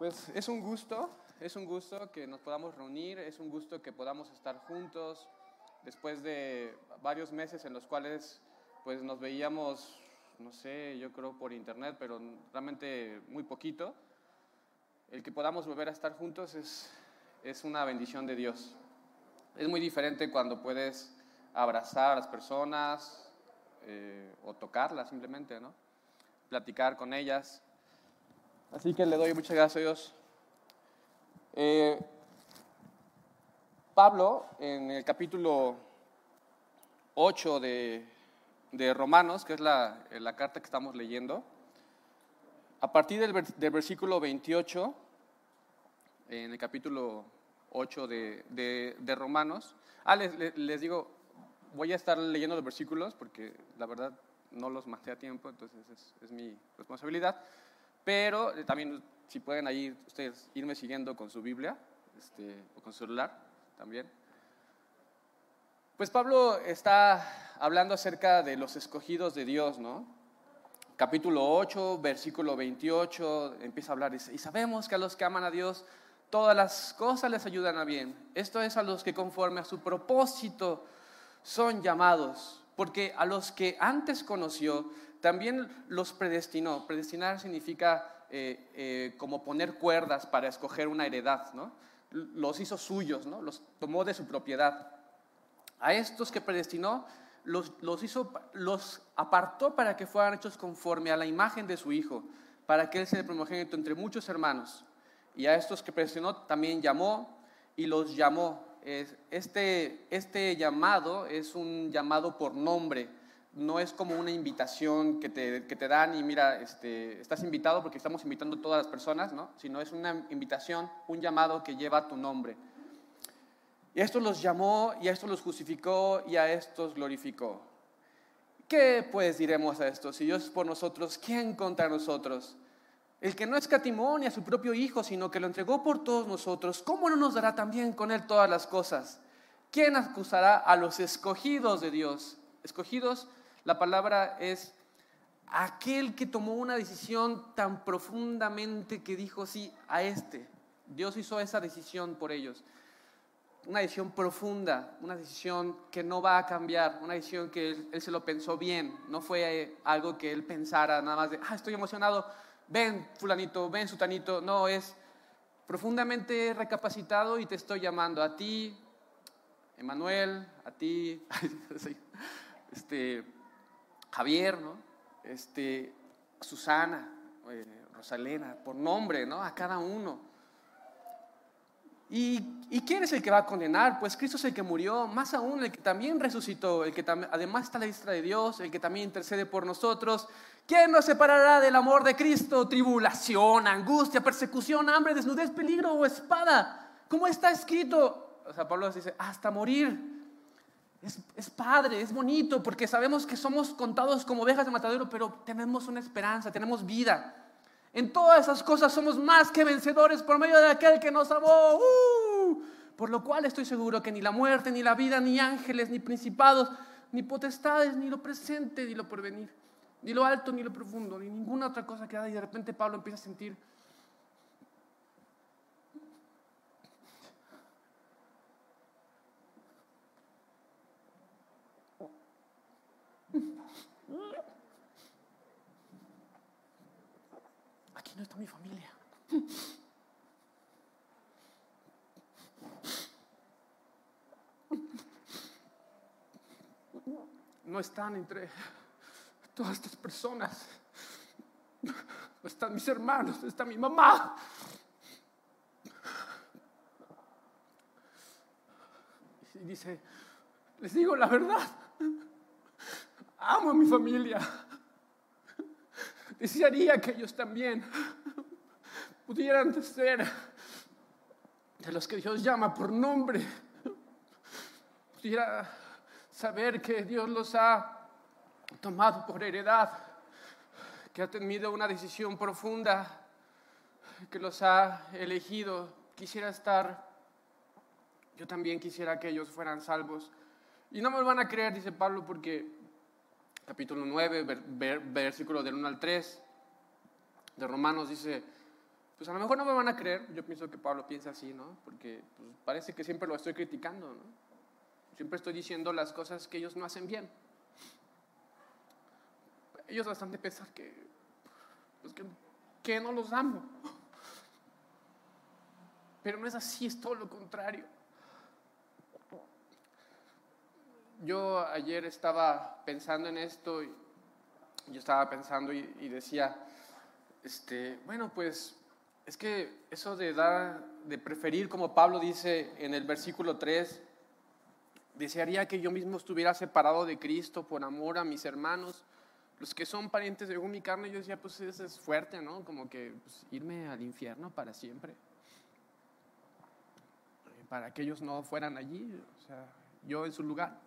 Pues es un gusto, es un gusto que nos podamos reunir, es un gusto que podamos estar juntos después de varios meses en los cuales pues nos veíamos, no sé, yo creo por internet, pero realmente muy poquito. El que podamos volver a estar juntos es, es una bendición de Dios. Es muy diferente cuando puedes abrazar a las personas eh, o tocarlas simplemente, ¿no? Platicar con ellas. Así que le doy muchas gracias a Dios. Eh, Pablo, en el capítulo 8 de, de Romanos, que es la, la, carta que estamos leyendo, a partir del, del versículo 28, en el capítulo 8 de, de, de Romanos, ah, les, les, digo, voy a estar leyendo los versículos porque la verdad no los maté a tiempo, entonces es, es mi responsabilidad. Pero eh, también, si pueden ahí ustedes irme siguiendo con su Biblia este, o con su celular también. Pues Pablo está hablando acerca de los escogidos de Dios, ¿no? Capítulo 8, versículo 28, empieza a hablar, y sabemos que a los que aman a Dios, todas las cosas les ayudan a bien. Esto es a los que conforme a su propósito son llamados, porque a los que antes conoció, también los predestinó. Predestinar significa eh, eh, como poner cuerdas para escoger una heredad, ¿no? Los hizo suyos, ¿no? Los tomó de su propiedad. A estos que predestinó, los, los, hizo, los apartó para que fueran hechos conforme a la imagen de su Hijo, para que Él sea el primogénito entre muchos hermanos. Y a estos que predestinó también llamó y los llamó. Este, este llamado es un llamado por nombre no es como una invitación que te, que te dan y mira, este, estás invitado porque estamos invitando a todas las personas, ¿no? sino es una invitación, un llamado que lleva tu nombre. Y a los llamó y a estos los justificó y a estos glorificó. ¿Qué pues diremos a esto? Si Dios es por nosotros, ¿quién contra nosotros? El que no escatimó ni a su propio Hijo, sino que lo entregó por todos nosotros, ¿cómo no nos dará también con Él todas las cosas? ¿Quién acusará a los escogidos de Dios? Escogidos la palabra es aquel que tomó una decisión tan profundamente que dijo sí a este. Dios hizo esa decisión por ellos. Una decisión profunda, una decisión que no va a cambiar, una decisión que él, se lo pensó bien, no fue eh, algo que él pensara nada más de, ah, estoy emocionado, ven fulanito, ven sutanito, no, es profundamente recapacitado y te estoy llamando a ti, Emanuel, a ti, este, Javier, ¿no? Este, Susana, eh, Rosalena, por nombre, ¿no? A cada uno. ¿Y, ¿Y, quién es el que va a condenar? Pues Cristo es el que murió, más aún el que también resucitó, el que además está la diestra de Dios, el que también intercede por nosotros. ¿Quién nos separará del amor de Cristo? Tribulación, angustia, persecución, hambre, desnudez, peligro o espada. ¿Cómo está escrito? O sea, Pablo dice, hasta morir. Es, padre, es bonito, porque sabemos que somos contados como ovejas de matadero, pero tenemos una esperanza, tenemos vida. En todas esas cosas somos más que vencedores por medio de aquel que nos amó. ¡Uh! Por lo cual estoy seguro que ni la muerte, ni la vida, ni ángeles, ni principados, ni potestades, ni lo presente, ni lo porvenir, ni lo alto, ni lo profundo, ni ninguna otra cosa que Y de repente Pablo empieza a sentir Aquí no está mi familia. No están entre todas estas personas. No están mis hermanos, no está mi mamá. Y dice, les digo la verdad. Amo a mi familia. Desearía que ellos también pudieran ser de los que Dios llama por nombre. Pudiera saber que Dios los ha tomado por heredad, que ha tenido una decisión profunda, que los ha elegido. Quisiera estar, yo también quisiera que ellos fueran salvos. Y no me van a creer, dice Pablo, porque capítulo 9, versículo del 1 al 3 de Romanos dice, pues a lo mejor no me van a creer, yo pienso que Pablo piensa así, ¿no? Porque pues, parece que siempre lo estoy criticando, ¿no? Siempre estoy diciendo las cosas que ellos no hacen bien. Ellos bastante pensar que, pues que, que no los amo. Pero no es así, es todo lo contrario. Yo ayer estaba pensando en esto y yo estaba pensando y, y decía, este, bueno, pues es que eso de dar, de preferir, como Pablo dice en el versículo 3, desearía que yo mismo estuviera separado de Cristo por amor a mis hermanos, los que son parientes de mi carne. Yo decía, pues eso es fuerte, ¿no? Como que pues, irme al infierno para siempre. Para que ellos no fueran allí, o sea, yo en su lugar.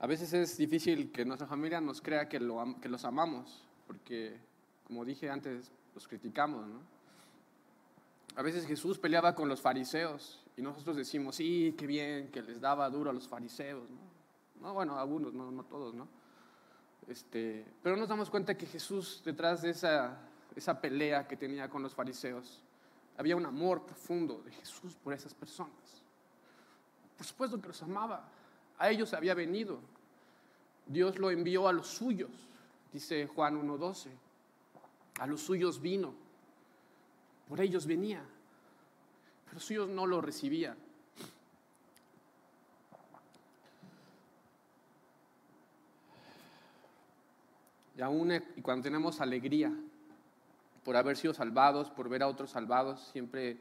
A veces es difícil que nuestra familia nos crea que, lo, que los amamos, porque, como dije antes, los criticamos, ¿no? A veces Jesús peleaba con los fariseos y nosotros decimos, sí, qué bien, que les daba duro a los fariseos, ¿no? no bueno, algunos, no, no todos, ¿no? Este, pero nos damos cuenta que Jesús, detrás de esa, esa pelea que tenía con los fariseos, había un amor profundo de Jesús por esas personas. Por supuesto que los amaba a ellos había venido. Dios lo envió a los suyos, dice Juan 1.12. A los suyos vino. Por ellos venía. Pero los suyos no lo recibían. Y aún y cuando tenemos alegría por haber sido salvados, por ver a otros salvados, siempre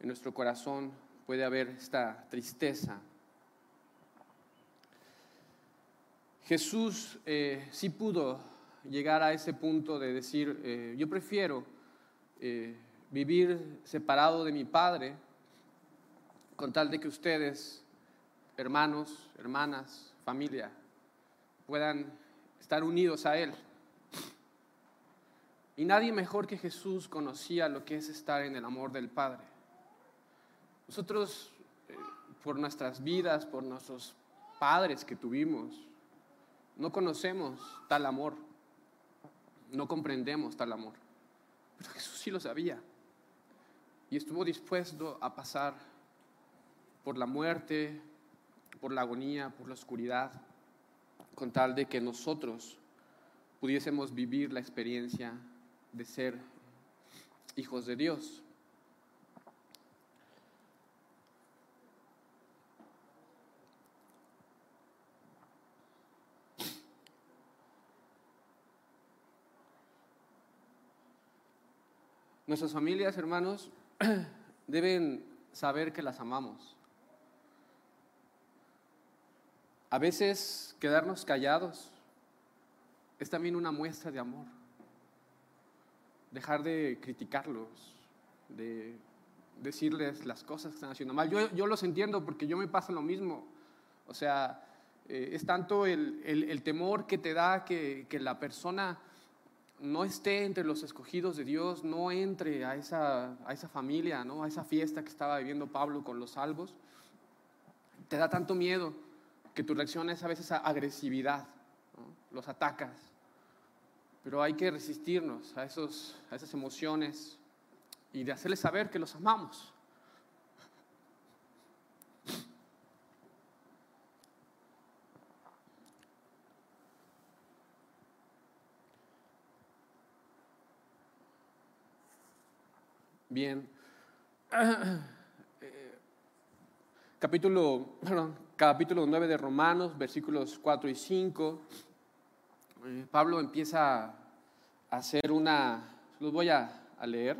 en nuestro corazón puede haber esta tristeza Jesús eh, sí pudo llegar a ese punto de decir, eh, yo prefiero eh, vivir separado de mi Padre con tal de que ustedes, hermanos, hermanas, familia, puedan estar unidos a Él. Y nadie mejor que Jesús conocía lo que es estar en el amor del Padre. Nosotros, por nuestras vidas, por nuestros padres que tuvimos, no conocemos tal amor, no comprendemos tal amor. Pero Jesús sí lo sabía y estuvo dispuesto a pasar por la muerte, por la agonía, por la oscuridad, con tal de que nosotros pudiésemos vivir la experiencia de ser hijos de Dios. Nuestras familias, hermanos, deben saber que las amamos. A veces quedarnos callados es también una muestra de amor. Dejar de criticarlos, de decirles las cosas que están haciendo mal. Yo, yo los entiendo porque yo me pasa lo mismo. O sea, eh, es tanto el, temor que te da que, que la persona no esté entre los escogidos de Dios, no entre a esa, a esa familia, ¿no? a esa fiesta que estaba viviendo Pablo con los salvos, te da tanto miedo que tu reacción es a veces agresividad, los atacas. Pero hay que resistirnos a, esos, a esas emociones y de hacerles saber que los amamos. Bien. capítulo, capítulo 9 de Romanos, versículos 4 y 5. Eh, Pablo empieza a hacer una, los voy a, leer.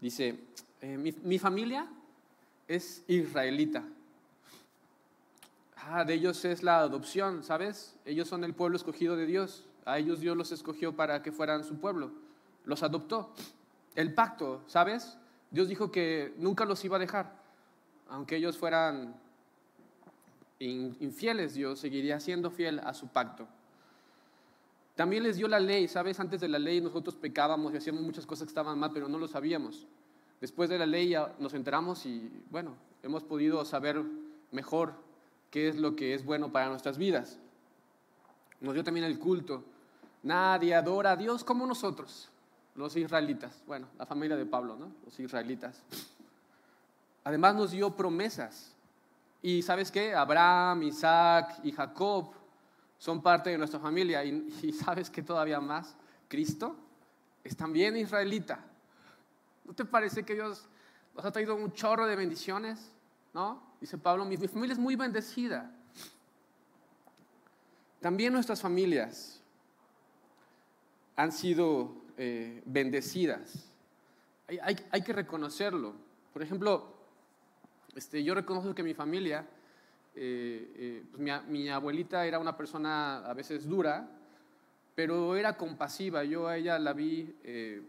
Dice, eh, mi, mi, familia es israelita. Ah, de ellos es la adopción, ¿sabes? Ellos son el pueblo escogido de Dios. A ellos Dios los escogió para que fueran su pueblo. Los adoptó. El pacto, ¿sabes? Dios dijo que nunca los iba a dejar. Aunque ellos fueran infieles, Dios seguiría siendo fiel a su pacto. También les dio la ley, ¿sabes? Antes de la ley nosotros pecábamos y hacíamos muchas cosas que estaban mal, pero no lo sabíamos. Después de la ley ya nos enteramos y, bueno, hemos podido saber mejor qué es lo que es bueno para nuestras vidas. Nos dio también el culto. Nadie adora a Dios como nosotros, los israelitas. Bueno, la familia de Pablo, ¿no? Los israelitas. Además nos dio promesas. Y sabes qué? Abraham, Isaac y Jacob son parte de nuestra familia. Y, sabes que todavía más, Cristo es también israelita. ¿No te parece que Dios nos ha traído un chorro de bendiciones? ¿No? Dice Pablo, mi, familia es muy bendecida. También nuestras familias han sido eh, bendecidas. Hay, que reconocerlo. Por ejemplo, este, yo reconozco que mi familia eh, eh, pues mi, abuelita era una persona a veces dura, pero era compasiva. Yo a ella la vi eh,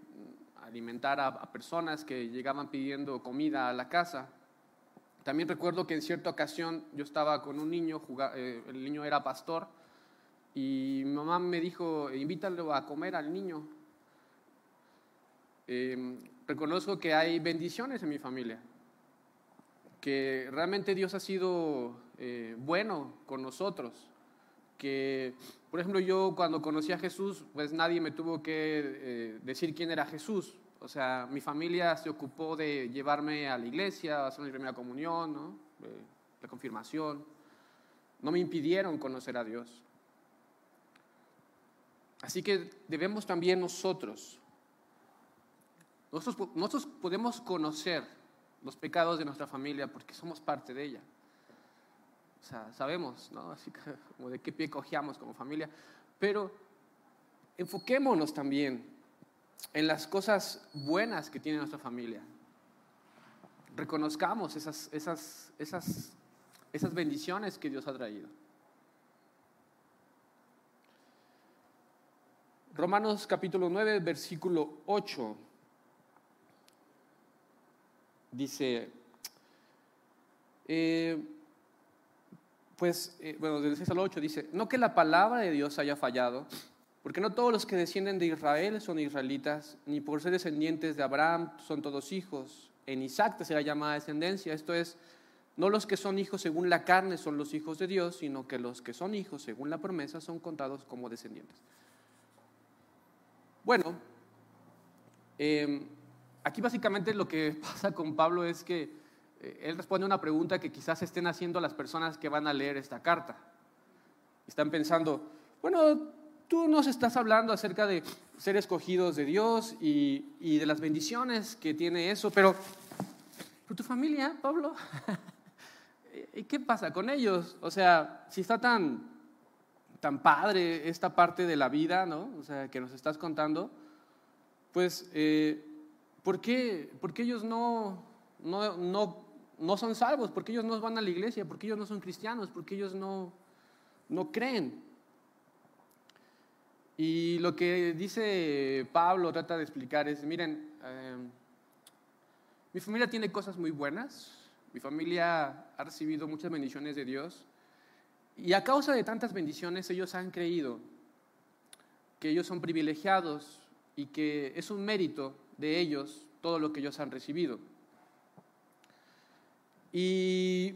alimentar a, personas que llegaban pidiendo comida a la casa. También recuerdo que en cierta ocasión yo estaba con un niño, el niño era pastor, y mi mamá me dijo, invítalo a comer al niño. reconozco que hay bendiciones en mi familia, que realmente Dios ha sido eh, bueno con nosotros. Que, por ejemplo, yo cuando conocí a Jesús, pues nadie me tuvo que eh, decir quién era Jesús. O sea, mi familia se ocupó de llevarme a la iglesia, a hacer mi primera comunión, ¿no? Eh, la confirmación. No me impidieron conocer a Dios. Así que debemos también nosotros, nosotros, nosotros podemos conocer los pecados de nuestra familia porque somos parte de ella. O sea, sabemos, ¿no? Así como de qué pie cojeamos como familia. Pero enfoquémonos también en las cosas buenas que tiene nuestra familia. Reconozcamos esas, esas, esas, esas bendiciones que Dios ha traído. Romanos capítulo 9, versículo 8. Dice, eh, pues, eh, bueno, del 6 al 8 dice, no que la palabra de Dios haya fallado, porque no todos los que descienden de Israel son israelitas, ni por ser descendientes de Abraham son todos hijos. En Isaac se la llamada descendencia, esto es, no los que son hijos según la carne son los hijos de Dios, sino que los que son hijos según la promesa son contados como descendientes. Bueno, em, aquí básicamente lo que pasa con Pablo es que eh, él responde a una pregunta que quizás estén haciendo las personas que van a leer esta carta. Están pensando, bueno, tú nos estás hablando acerca de ser escogidos de Dios y, de las bendiciones que tiene eso, pero, tu familia, Pablo, ¿y qué pasa con ellos? O sea, si está tan, tan padre esta parte de la vida, ¿no? O sea, que nos estás contando, pues, eh, ¿por, qué, ¿por, qué, ellos no, no, no no son salvos, porque ellos no van a la iglesia, porque ellos no son cristianos, porque ellos no, no creen. Y lo que dice Pablo, trata de explicar es, miren, em, mi familia tiene cosas muy buenas, mi familia ha recibido muchas bendiciones de Dios, y a causa de tantas bendiciones ellos han creído que ellos son privilegiados y que es un mérito de ellos todo lo que ellos han recibido. Y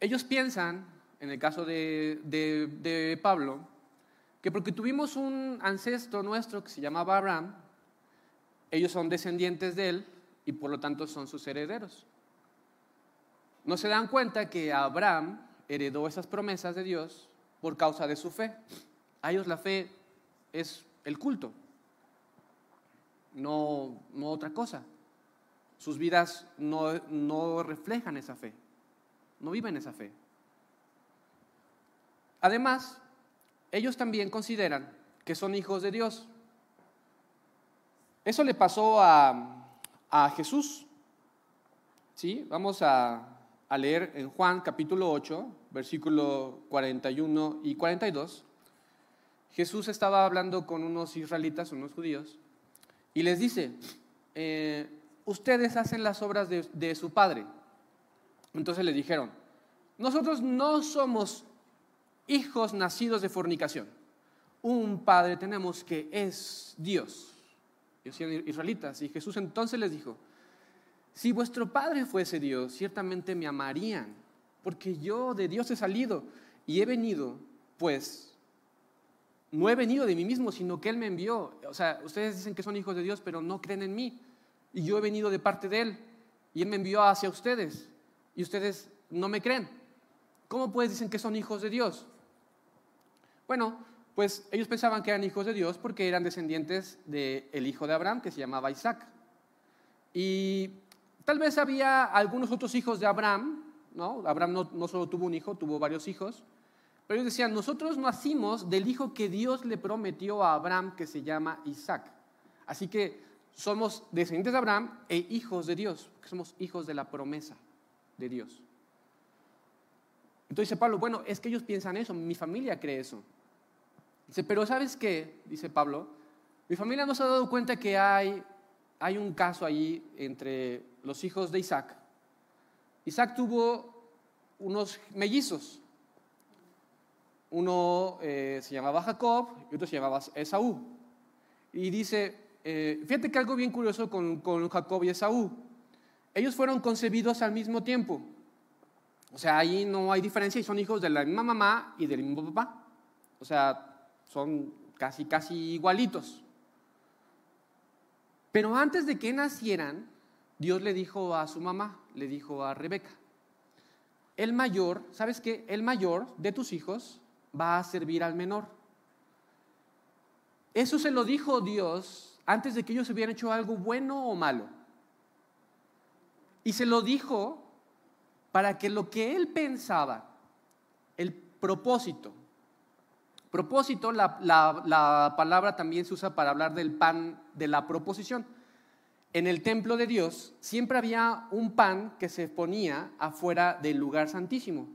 ellos piensan, en el caso de, Pablo, que porque tuvimos un ancestro nuestro que se llamaba Abraham, ellos son descendientes de él y por lo tanto son sus herederos. No se dan cuenta que Abraham heredó esas promesas de Dios por causa de su fe. A ellos la fe es el culto, no, no otra cosa. Sus vidas no, reflejan esa fe, no viven esa fe. Además, ellos también consideran que son hijos de Dios. Eso le pasó a, Jesús. ¿Sí? Vamos a, a, leer en Juan capítulo 8, versículo 41 y 42. Jesús estaba hablando con unos israelitas, unos judíos, y les dice, eh, ustedes hacen las obras de, su padre. Entonces le dijeron, nosotros no somos hijos nacidos de fornicación. un Padre tenemos que es Dios. Ellos eran israelitas. Y Jesús entonces les dijo, si vuestro Padre fuese Dios, ciertamente me amarían, porque yo de Dios he salido y he venido, pues, no he venido de mí mismo, sino que Él me envió. O sea, ustedes dicen que son hijos de Dios, pero no creen en mí. Y yo he venido de parte de Él, y Él me envió hacia ustedes, y ustedes no me creen. ¿Cómo pues dicen que son hijos de Dios? Bueno, pues ellos pensaban que eran hijos de Dios porque eran descendientes del hijo de Abraham, que se llamaba Isaac. Y tal vez había algunos otros hijos de Abraham, ¿no? Abraham no, solo tuvo un hijo, tuvo varios hijos. Pero ellos decían, nosotros nacimos del hijo que Dios le prometió a Abraham, que se llama Isaac. Así que somos descendientes de Abraham e hijos de Dios, que somos hijos de la promesa de Dios. Entonces dice Pablo, bueno, es que ellos piensan eso, mi familia cree eso. Dice, pero ¿sabes qué? Dice Pablo, mi familia no se ha dado cuenta que hay, hay un caso ahí entre los hijos de Isaac. Isaac tuvo unos mellizos. Uno eh, se llamaba Jacob y otro se llamaba Esaú. Y dice, eh, fíjate que algo bien curioso con, con Jacob y Esaú. Ellos fueron concebidos al mismo tiempo. O sea, ahí no hay diferencia y son hijos de la misma mamá y del mismo papá. O sea, son casi, casi igualitos. Pero antes de que nacieran, Dios le dijo a su mamá, le dijo a Rebeca, el mayor, ¿sabes qué? El mayor de tus hijos va a servir al menor. Eso se lo dijo Dios antes de que ellos hubieran hecho algo bueno o malo. Y se lo dijo para que lo que él pensaba, el propósito, propósito, la, palabra también se usa para hablar del pan de la proposición. En el templo de Dios siempre había un pan que se ponía afuera del lugar santísimo.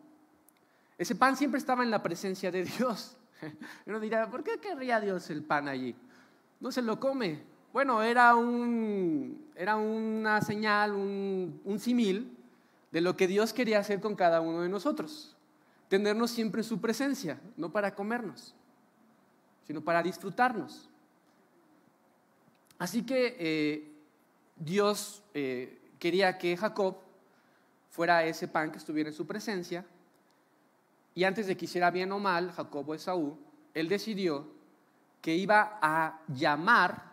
Ese pan siempre estaba en la presencia de Dios. Uno dirá, ¿por qué querría Dios el pan allí? No se lo come. Bueno, era, un, era una señal, un, un simil de lo que Dios quería hacer con cada uno de nosotros. Tenernos siempre en su presencia, no para comernos, sino para disfrutarnos. Así que eh, Dios eh, quería que Jacob fuera ese pan que estuviera en su presencia. Y antes de que hiciera bien o mal, Jacob o Esaú, él decidió que iba a llamar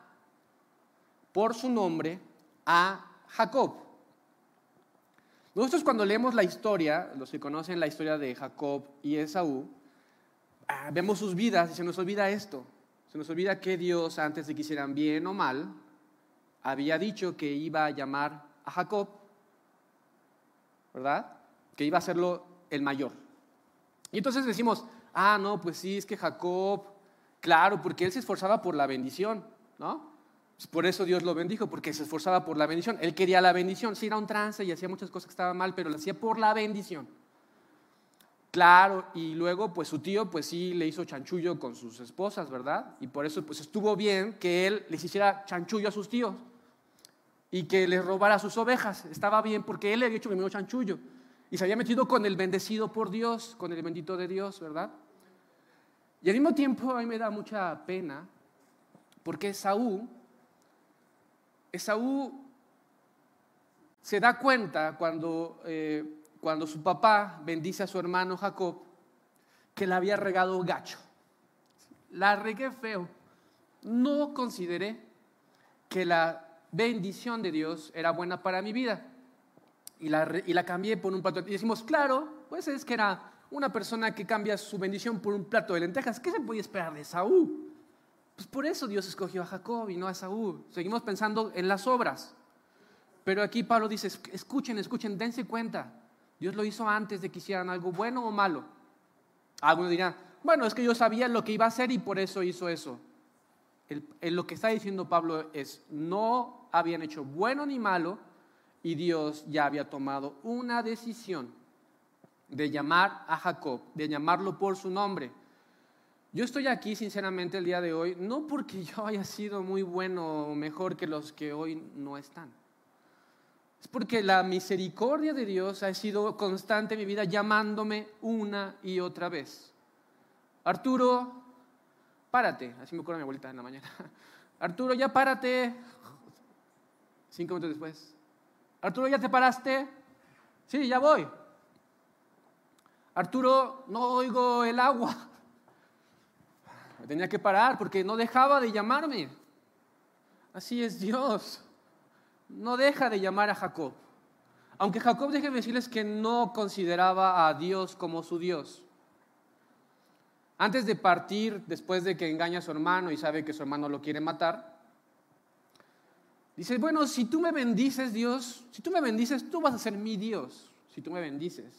por su nombre a Jacob. Nosotros cuando leemos la historia, los que conocen la historia de Jacob y Esaú, ah, vemos sus vidas y se nos olvida esto. Se nos olvida que Dios, antes de que hicieran bien o mal, había dicho que iba a llamar a Jacob, ¿verdad? Que iba a hacerlo el mayor. Y entonces decimos, ah, no, pues sí, es que Jacob, claro, porque él se esforzaba por la bendición, ¿no? Pues por eso Dios lo bendijo, porque se esforzaba por la bendición. Él quería la bendición. Sí, era un trance y hacía muchas cosas que estaban mal, pero lo hacía por la bendición. Claro, y luego pues su tío pues sí le hizo chanchullo con sus esposas, ¿verdad? Y por eso pues estuvo bien que él les hiciera chanchullo a sus tíos y que les robara sus ovejas. Estaba bien porque él le había hecho primero chanchullo y se había metido con el bendecido por Dios, con el bendito de Dios, ¿verdad? Y al mismo tiempo a mí me da mucha pena porque Saúl Esaú se da cuenta cuando, eh, cuando su papá bendice a su hermano Jacob que la había regado gacho. La regué feo. No consideré que la bendición de Dios era buena para mi vida. Y la, y la cambié por un plato. Y decimos, claro, pues es que era una persona que cambia su bendición por un plato de lentejas. ¿Qué se podía esperar de Saúl? Pues por eso Dios escogió a Jacob y no a Saúl. Seguimos pensando en las obras. Pero aquí Pablo dice, escuchen, escuchen, dense cuenta. Dios lo hizo antes de que hicieran algo bueno o malo. Algunos dirán, bueno, es que yo sabía lo que iba a hacer y por eso hizo eso. lo que está diciendo Pablo es, no habían hecho bueno ni malo y Dios ya había tomado una decisión de llamar a Jacob, de llamarlo por su nombre. Yo estoy aquí sinceramente el día de hoy, no porque yo haya sido muy bueno o mejor que los que hoy no están. Es porque la misericordia de Dios ha sido constante en mi vida llamándome una y otra vez. Arturo, párate. Así me acuerdo mi abuelita en la mañana. Arturo, ya párate. Cinco minutos después. Arturo, ¿ya te paraste? Sí, ya voy. Arturo, no oigo el agua. Me tenía que parar porque no dejaba de llamarme. Así es Dios. No deja de llamar a Jacob. Aunque Jacob, déjenme decirles que no consideraba a Dios como su Dios. Antes de partir, después de que engaña a su hermano y sabe que su hermano lo quiere matar, dice, bueno, si tú me bendices, Dios, si tú me bendices, tú vas a ser mi Dios, si tú me bendices.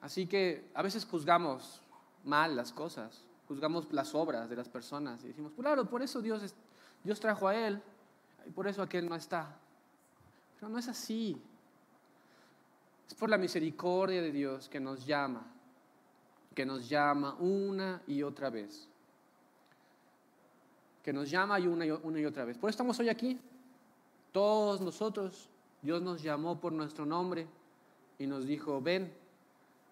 Así que a veces juzgamos mal las cosas, juzgamos las obras de las personas y decimos, claro, por eso Dios, Dios trajo a él y por eso aquel no está. Pero no es así. Es por la misericordia de Dios que nos llama, que nos llama una y otra vez. Que nos llama una y, una y otra vez. Por eso estamos hoy aquí. Todos nosotros, Dios nos llamó por nuestro nombre y nos dijo, ven,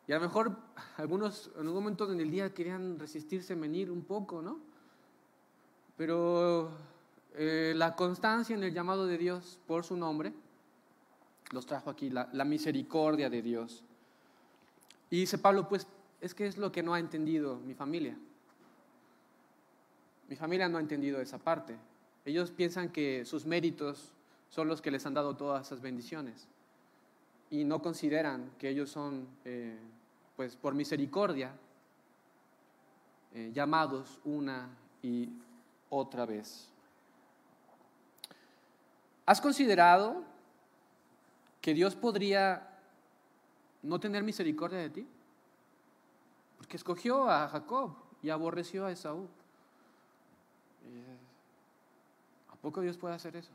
y a lo mejor algunos en algún momento en el día querían resistirse a venir un poco, ¿no? Pero eh, la constancia en el llamado de Dios por su nombre los trajo aquí, la, la misericordia de Dios. Y dice Pablo, pues es que es lo que no ha entendido mi familia. Mi familia no ha entendido esa parte. Ellos piensan que sus méritos son los que les han dado todas esas bendiciones y no consideran que ellos son, eh, pues por misericordia, eh, llamados una y otra vez. ¿Has considerado que Dios podría no tener misericordia de ti? Porque escogió a Jacob y aborreció a Esaú. ¿A poco Dios puede hacer eso?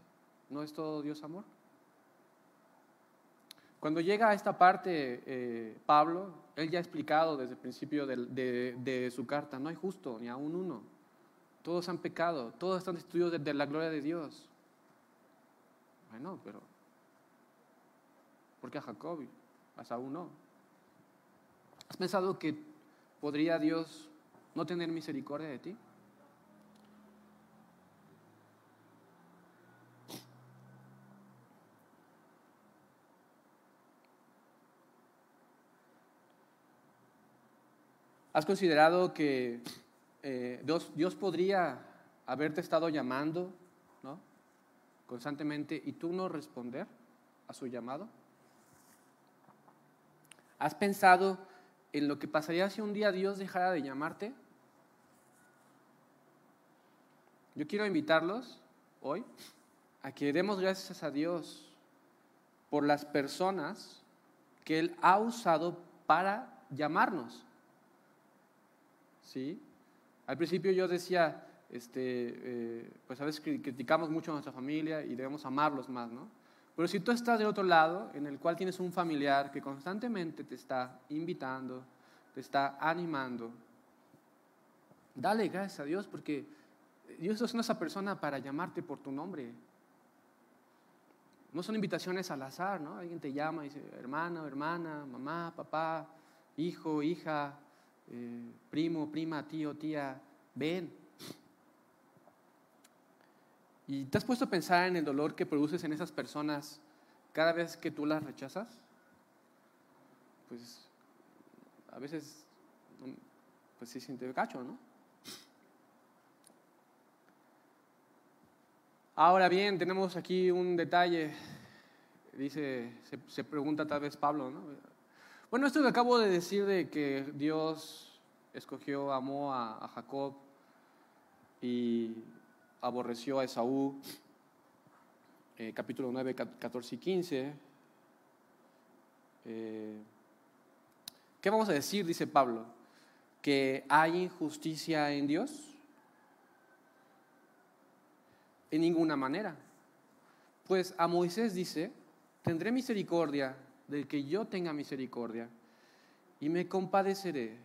¿No es todo Dios amor? Cuando llega a esta parte, eh, Pablo, él ya ha explicado desde el principio de, su carta, no hay justo ni aún uno. Todos han pecado, todos están destruidos de, la gloria de Dios. Bueno, pero ¿por qué a Jacob a Saúl no? ¿Has pensado que podría Dios no tener misericordia de ti? ¿Has considerado que eh, Dios, podría haberte estado llamando ¿no? constantemente y tú no responder a su llamado? ¿Has pensado en lo que pasaría si un día Dios dejara de llamarte? Yo quiero invitarlos hoy a que demos gracias a Dios por las personas que Él ha usado para llamarnos. ¿Sí? Al principio yo decía, este, eh, pues a veces criticamos mucho a nuestra familia y debemos amarlos más, ¿no? Pero si tú estás del otro lado, en el cual tienes un familiar que constantemente te está invitando, te está animando, dale gracias a Dios porque Dios es esa persona para llamarte por tu nombre. No son invitaciones al azar, ¿no? Alguien te llama y dice, hermano, hermana, mamá, papá, hijo, hija, eh, primo, prima, tío, tía, ven. ¿Y te has puesto a pensar en el dolor que produces en esas personas cada vez que tú las rechazas? Pues a veces, pues sí siente cacho, ¿no? Ahora bien, tenemos aquí un detalle, dice, se, se pregunta tal vez Pablo, ¿no? Bueno, esto que acabo de decir de que Dios escogió, amó a, Jacob y aborreció a Esaú, eh, capítulo 9, 14 y 15. Eh, ¿Qué vamos a decir? Dice Pablo. ¿Que hay injusticia en Dios? En ninguna manera. Pues a Moisés dice, tendré misericordia del que yo tenga misericordia y me compadeceré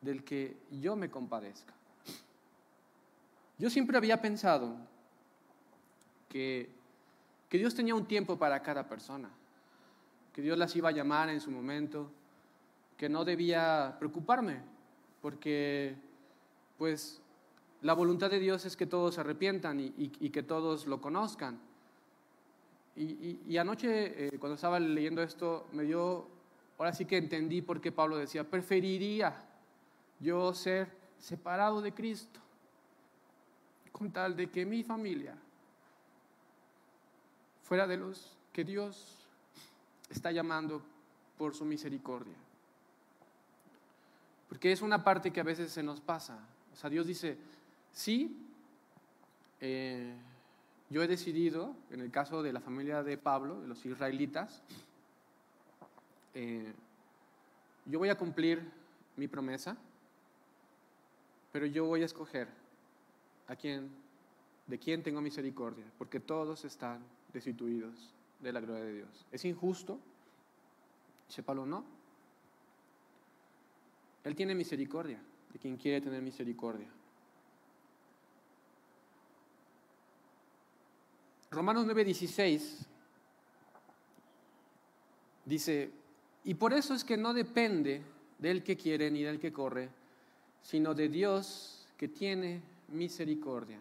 del que yo me compadezca. Yo siempre había pensado que, que Dios tenía un tiempo para cada persona, que Dios las iba a llamar en su momento, que no debía preocuparme, porque pues la voluntad de Dios es que todos se arrepientan y, que todos lo conozcan. Y, anoche, eh, cuando estaba leyendo esto, me dio, ahora sí que entendí por qué Pablo decía, preferiría yo ser separado de Cristo, con tal de que mi familia fuera de los que Dios está llamando por su misericordia. Porque es una parte que a veces se nos pasa. O sea, Dios dice, sí, eh, yo he decidido, en el caso de la familia de Pablo, de los israelitas, eh, yo voy a cumplir mi promesa, pero yo voy a escoger a quién, de quién tengo misericordia, porque todos están destituidos de la gloria de Dios. ¿Es injusto? Dice Pablo, no. Él tiene misericordia de quien quiere tener misericordia. Romanos 9:16 dice, y por eso es que no depende del que quiere ni del que corre, sino de Dios que tiene misericordia.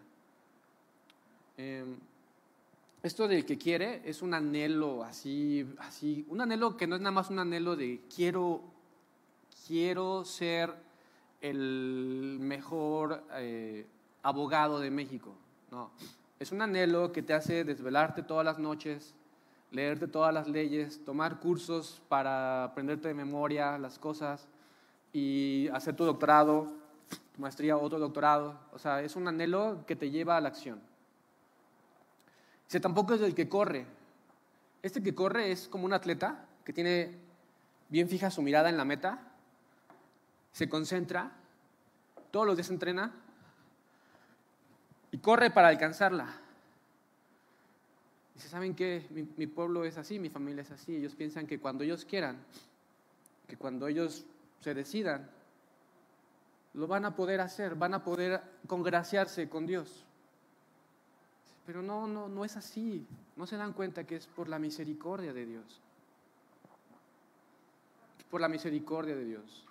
Em, esto del que quiere es un anhelo así, así, un anhelo que no es nada más un anhelo de quiero, quiero ser el mejor eh, abogado de México. No, es un anhelo que te hace desvelarte todas las noches, leerte todas las leyes, tomar cursos para aprenderte de memoria las cosas y hacer tu doctorado, tu maestría, otro doctorado. O sea, es un anhelo que te lleva a la acción. Dice, tampoco es el que corre. Este que corre es como un atleta que tiene bien fija su mirada en la meta, se concentra, todos los días entrena y corre para alcanzarla. Dice, ¿saben qué? Mi, mi, pueblo es así, mi familia es así. Ellos piensan que cuando ellos quieran, que cuando ellos se decidan, lo van a poder hacer, van a poder congraciarse con Dios. Pero no, no, no es así. No se dan cuenta que es por la misericordia de Dios. Por la misericordia de Dios.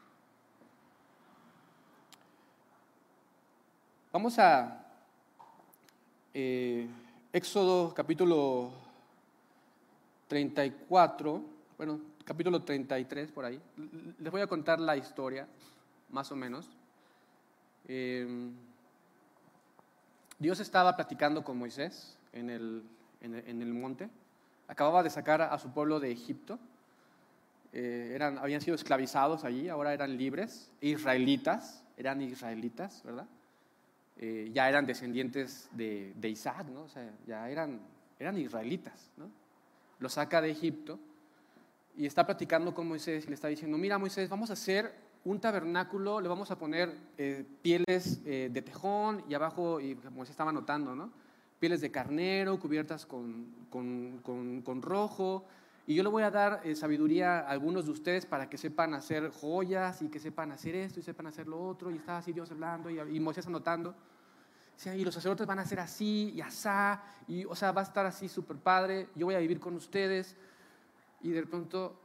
Vamos a eh, Éxodo capítulo 34, bueno, capítulo 33 por ahí. Les voy a contar la historia, más o menos. Eh, Dios estaba platicando con Moisés en el, en el, monte. Acababa de sacar a su pueblo de Egipto. Eh, eran, habían sido esclavizados allí, ahora eran libres, israelitas, eran israelitas, ¿verdad? Eh, ya eran descendientes de, de, Isaac, ¿no? O sea, ya eran, eran israelitas, ¿no? Lo saca de Egipto y está platicando con Moisés y le está diciendo, mira Moisés, vamos a hacer un tabernáculo le vamos a poner eh, pieles eh, de tejón y abajo, y se estaba notando, ¿no? pieles de carnero cubiertas con, con, con, rojo. Y yo le voy a dar eh, sabiduría a algunos de ustedes para que sepan hacer joyas y que sepan hacer esto y sepan hacer lo otro. Y estaba así Dios hablando y, Moisés anotando. y los sacerdotes van a hacer así y asá. Y, o sea, va a estar así súper padre. Yo voy a vivir con ustedes. Y de pronto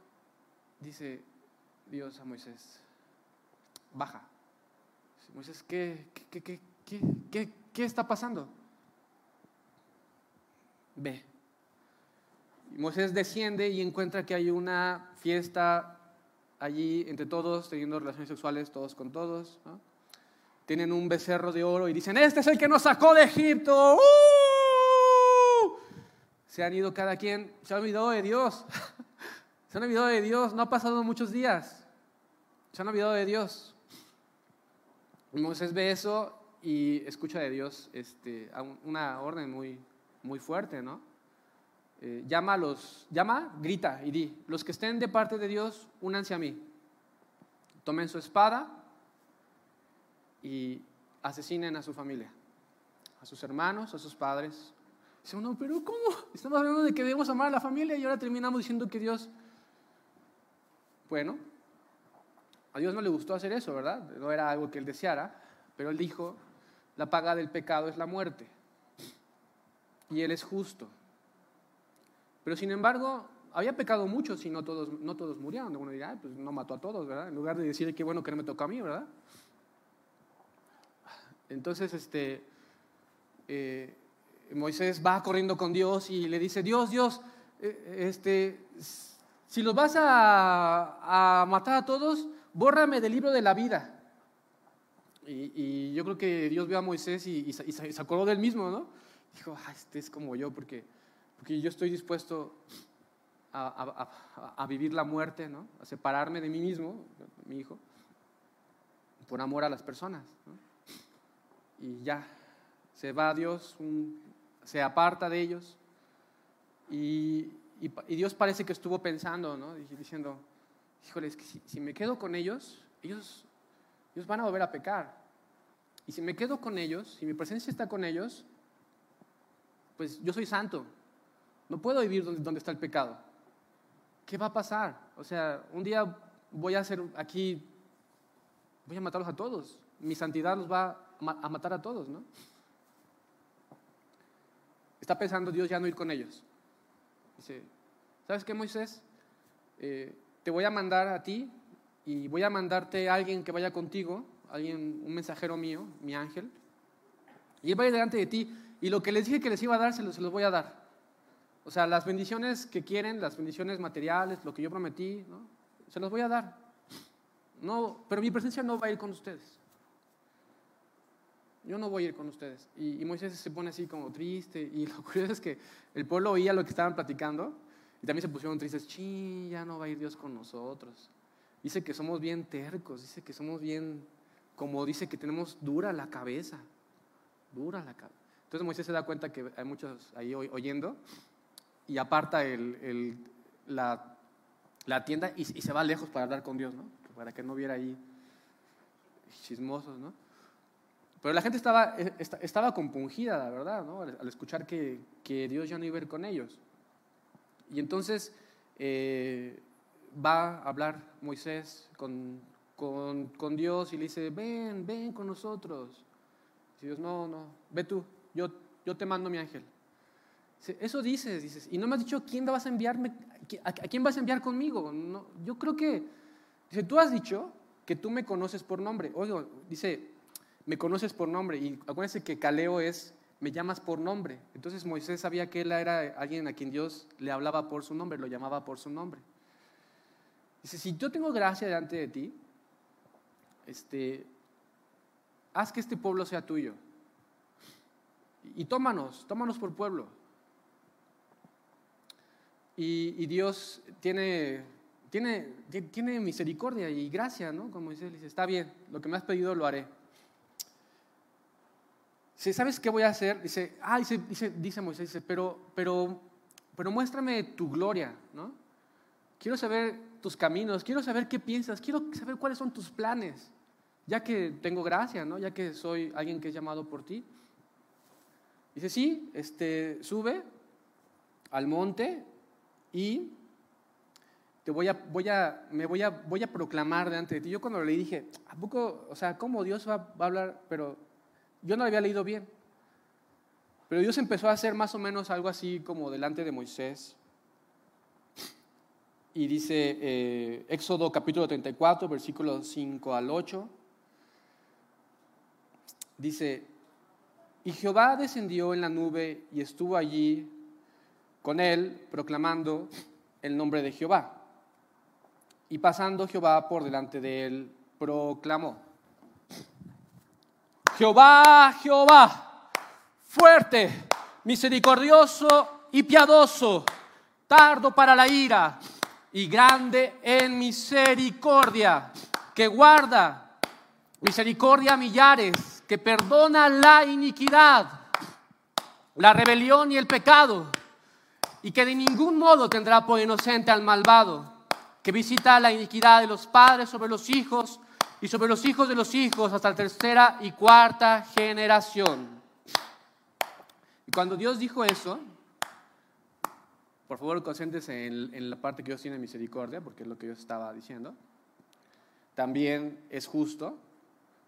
dice Dios a Moisés, baja. Moisés, ¿qué, qué, qué, qué, qué está pasando? Ve. Y Moisés desciende y encuentra que hay una fiesta allí entre todos, teniendo relaciones sexuales todos con todos. Tienen un becerro de oro y dicen, este es el que nos sacó de Egipto. ¡Uh! Se han ido cada quien, se han olvidado de Dios. se han olvidado de Dios, no ha pasado muchos días. Se han olvidado de Dios. Moisés ve eso y escucha de Dios este, una orden muy, muy fuerte, ¿no? Eh, llama a los, llama, grita y di, los que estén de parte de Dios, únanse a mí. Tomen su espada y asesinen a su familia, a sus hermanos, a sus padres. Dice uno, pero ¿cómo? Estamos hablando de que debemos amar a la familia y ahora terminamos diciendo que Dios, bueno, a Dios no le gustó hacer eso, ¿verdad? No era algo que él deseara, pero él dijo, la paga del pecado es la muerte. Y él es justo. Pero sin embargo, había pecado muchos y no todos, no todos murieron. Uno dirá, pues no mató a todos, ¿verdad? En lugar de decir que bueno que no me tocó a mí, ¿verdad? Entonces, este, eh, Moisés va corriendo con Dios y le dice, Dios, Dios, eh, este, si los vas a, matar a todos, bórrame del libro de la vida. Y, yo creo que Dios vio a Moisés y, se acordó del mismo, ¿no? Dijo, ah, este es como yo, porque, porque yo estoy dispuesto a, vivir la muerte, ¿no? A separarme de mí mismo, mi hijo, por amor a las personas. Y ya, se va a Dios, se aparta de ellos. Y, Dios parece que estuvo pensando, ¿no? Diciendo, híjole, es que si, me quedo con ellos, ellos, ellos van a volver a pecar. Y si me quedo con ellos, si mi presencia está con ellos, pues yo soy santo. No puedo vivir donde, donde está el pecado. ¿qué va a pasar? O sea, un día voy a hacer aquí, voy a matarlos a todos. Mi santidad los va a matar a todos, ¿no? Está pensando Dios ya no ir con ellos. Dice, ¿sabes qué, Moisés? Eh, te voy a mandar a ti y voy a mandarte a alguien que vaya contigo, alguien, un mensajero mío, mi ángel, y él va a ir delante de ti y lo que les dije que les iba a dar, se los voy a dar. O sea, las bendiciones que quieren, las bendiciones materiales, lo que yo prometí, se los voy a dar. No, pero mi presencia no va a ir con ustedes. Yo no voy a ir con ustedes. Y, Moisés se pone así como triste. Y lo curioso es que el pueblo oía lo que estaban platicando y también se pusieron tristes. Chii, ya no va a ir Dios con nosotros. Dice que somos bien tercos, dice que somos bien, como dice que tenemos dura la cabeza. Dura la cabeza. Entonces Moisés se da cuenta que hay muchos ahí oyendo y aparta la, tienda y, se va lejos para hablar con Dios, ¿no? Para que no viera ahí chismosos, ¿no? Pero la gente estaba, eh, estaba compungida, la verdad, ¿no? Al, escuchar que, Dios ya no iba a ir con ellos. Y entonces eh, va a hablar Moisés con, con, Dios y le dice, ven, ven con nosotros. Y Dios, no, no, ve tú, yo, yo te mando mi ángel. Eso dices, dices, y no me has dicho quién vas a enviarme, a quién vas a enviar conmigo. Yo creo que, dice, tú has dicho que tú me conoces por nombre. Oigo, dice, me conoces por nombre. Y acuérdense que Caleo es, me llamas por nombre. Entonces Moisés sabía que él era alguien a quien Dios le hablaba por su nombre, lo llamaba por su nombre. Dice, si yo tengo gracia delante de ti, este, haz que este pueblo sea tuyo. Y tómanos, tómanos por pueblo. Y, Dios tiene, tiene, tiene misericordia y gracia, ¿no? Como dice, dice, está bien, lo que me has pedido lo haré. Dice, ¿sabes qué voy a hacer? Dice, ah, dice, dice, dice Moisés, dice, pero, pero, pero muéstrame tu gloria, ¿no? Quiero saber tus caminos, quiero saber qué piensas, quiero saber cuáles son tus planes, ya que tengo gracia, ¿no? Ya que soy alguien que es llamado por ti. Dice, sí, este, sube al monte y te voy a, voy a, me voy a, voy a proclamar delante de ti. Yo cuando le dije, ¿a poco, o sea, cómo Dios va, a hablar? Pero yo no lo había leído bien. Pero Dios empezó a hacer más o menos algo así como delante de Moisés. Y dice eh, Éxodo capítulo 34, versículos 5 al 8. Dice, y Jehová descendió en la nube y estuvo allí con él proclamando el nombre de Jehová. Y pasando Jehová por delante de él, proclamó, Jehová, Jehová, fuerte, misericordioso y piadoso, tardo para la ira y grande en misericordia, que guarda misericordia a millares, que perdona la iniquidad, la rebelión y el pecado y que de ningún modo tendrá por inocente al malvado, que visita la iniquidad de los padres sobre los hijos y sobre los hijos de los hijos hasta la tercera y cuarta generación. Y cuando Dios dijo eso, por favor concéntrese en, en la parte que Dios tiene misericordia, porque es lo que yo estaba diciendo. También es justo,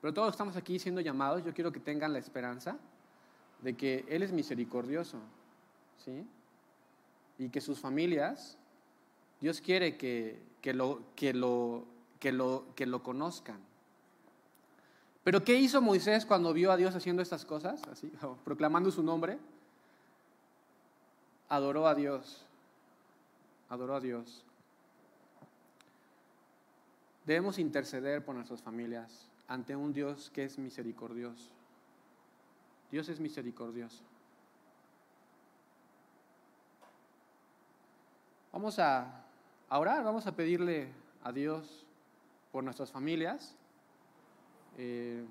pero todos estamos aquí siendo llamados, yo quiero que tengan la esperanza de que Él es misericordioso, ¿sí? Y que sus familias, Dios quiere que, lo, que, lo, que, lo, que lo conozcan. Pero ¿qué hizo Moisés cuando vio a Dios haciendo estas cosas? Así, proclamando su nombre. Adoró a Dios. Adoró a Dios. Debemos interceder por nuestras familias ante un Dios que es misericordioso. Dios es misericordioso. Vamos a, orar, vamos a pedirle a Dios por nuestras familias. Eh,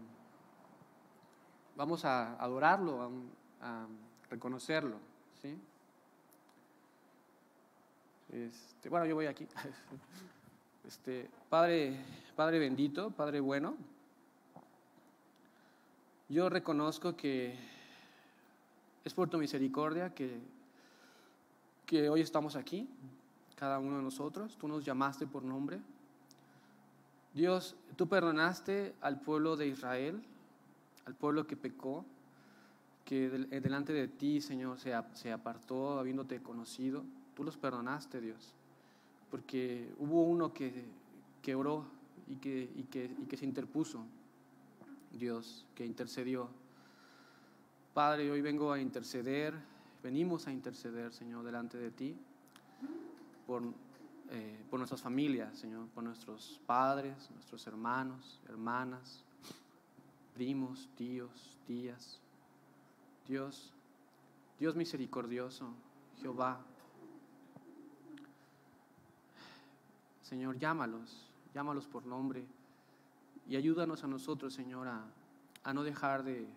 vamos a adorarlo, a, reconocerlo. ¿sí? Este, bueno, yo voy aquí. Este, padre, Padre bendito, Padre bueno, yo reconozco que es por tu misericordia que, que hoy estamos aquí, cada uno de nosotros. Tú nos llamaste por nombre. Dios, tú perdonaste al pueblo de Israel, al pueblo que pecó, que eh, delante de ti, Señor, se, apartó habiéndote conocido. Tú los perdonaste, Dios, porque hubo uno que, que oró y que, y que, y que se interpuso. Dios, que intercedió. Padre, hoy vengo a interceder, venimos a interceder, Señor, delante de ti, por, eh, por nuestras familias, Señor, por nuestros padres, nuestros hermanos, hermanas, primos, tíos, tías. Dios, Dios misericordioso, Jehová. Señor, llámalos, llámalos por nombre y ayúdanos a nosotros, Señor, a, no dejar de,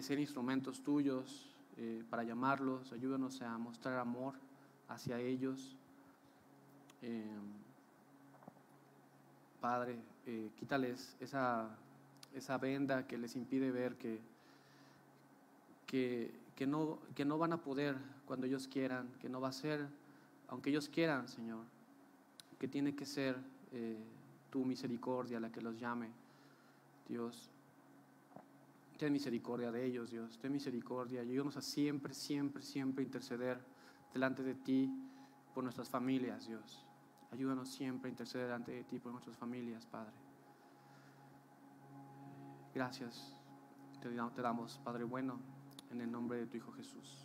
ser instrumentos tuyos eh, para llamarlos. Ayúdanos a mostrar amor hacia ellos. Eh, Padre, eh, quítales esa, esa, venda que les impide ver que, que, no, que no van a poder cuando ellos quieran, que no va a ser, aunque ellos quieran, Señor, que tiene que ser tu misericordia la que los llame, Dios. Ten misericordia de ellos, Dios. Ten misericordia. Ayúdanos a siempre, siempre, siempre interceder delante de ti por nuestras familias, Dios. Ayúdanos siempre a interceder de ti por nuestras familias, Padre. Gracias. Te damos, Padre bueno, en el nombre de tu Hijo Jesús.